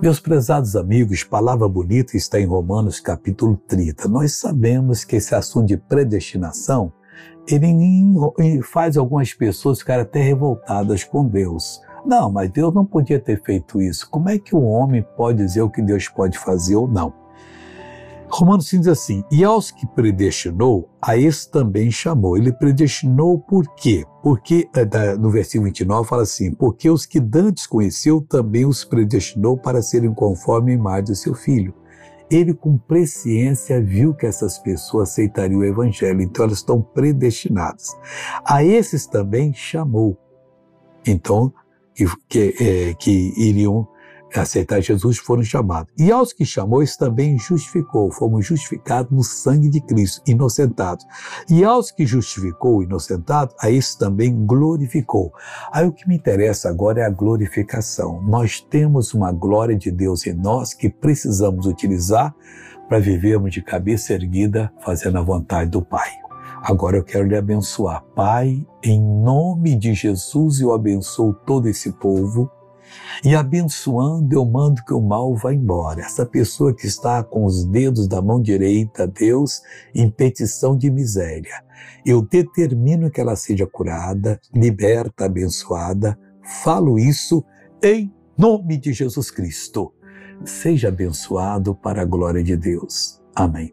Meus prezados amigos, palavra bonita está em Romanos capítulo 30. Nós sabemos que esse assunto de predestinação, ele faz algumas pessoas ficarem até revoltadas com Deus. Não, mas Deus não podia ter feito isso. Como é que o homem pode dizer o que Deus pode fazer ou não? Romanos 5 diz assim: E aos que predestinou, a esse também chamou. Ele predestinou por quê? Porque, eh, no versículo 29 fala assim: Porque os que dantes conheceu, também os predestinou para serem conforme a imagem do seu filho. Ele, com presciência, viu que essas pessoas aceitariam o evangelho, então elas estão predestinadas. A esses também chamou. Então, que, que, é, que iriam aceitar Jesus foram chamados. E aos que chamou, isso também justificou. Fomos justificados no sangue de Cristo, inocentados. E aos que justificou, inocentados, a isso também glorificou. Aí o que me interessa agora é a glorificação. Nós temos uma glória de Deus em nós que precisamos utilizar para vivermos de cabeça erguida, fazendo a vontade do Pai. Agora eu quero lhe abençoar. Pai, em nome de Jesus, eu abençoo todo esse povo e abençoando, eu mando que o mal vá embora. Essa pessoa que está com os dedos da mão direita Deus em petição de miséria, eu determino que ela seja curada, liberta, abençoada. Falo isso em nome de Jesus Cristo. Seja abençoado para a glória de Deus. Amém.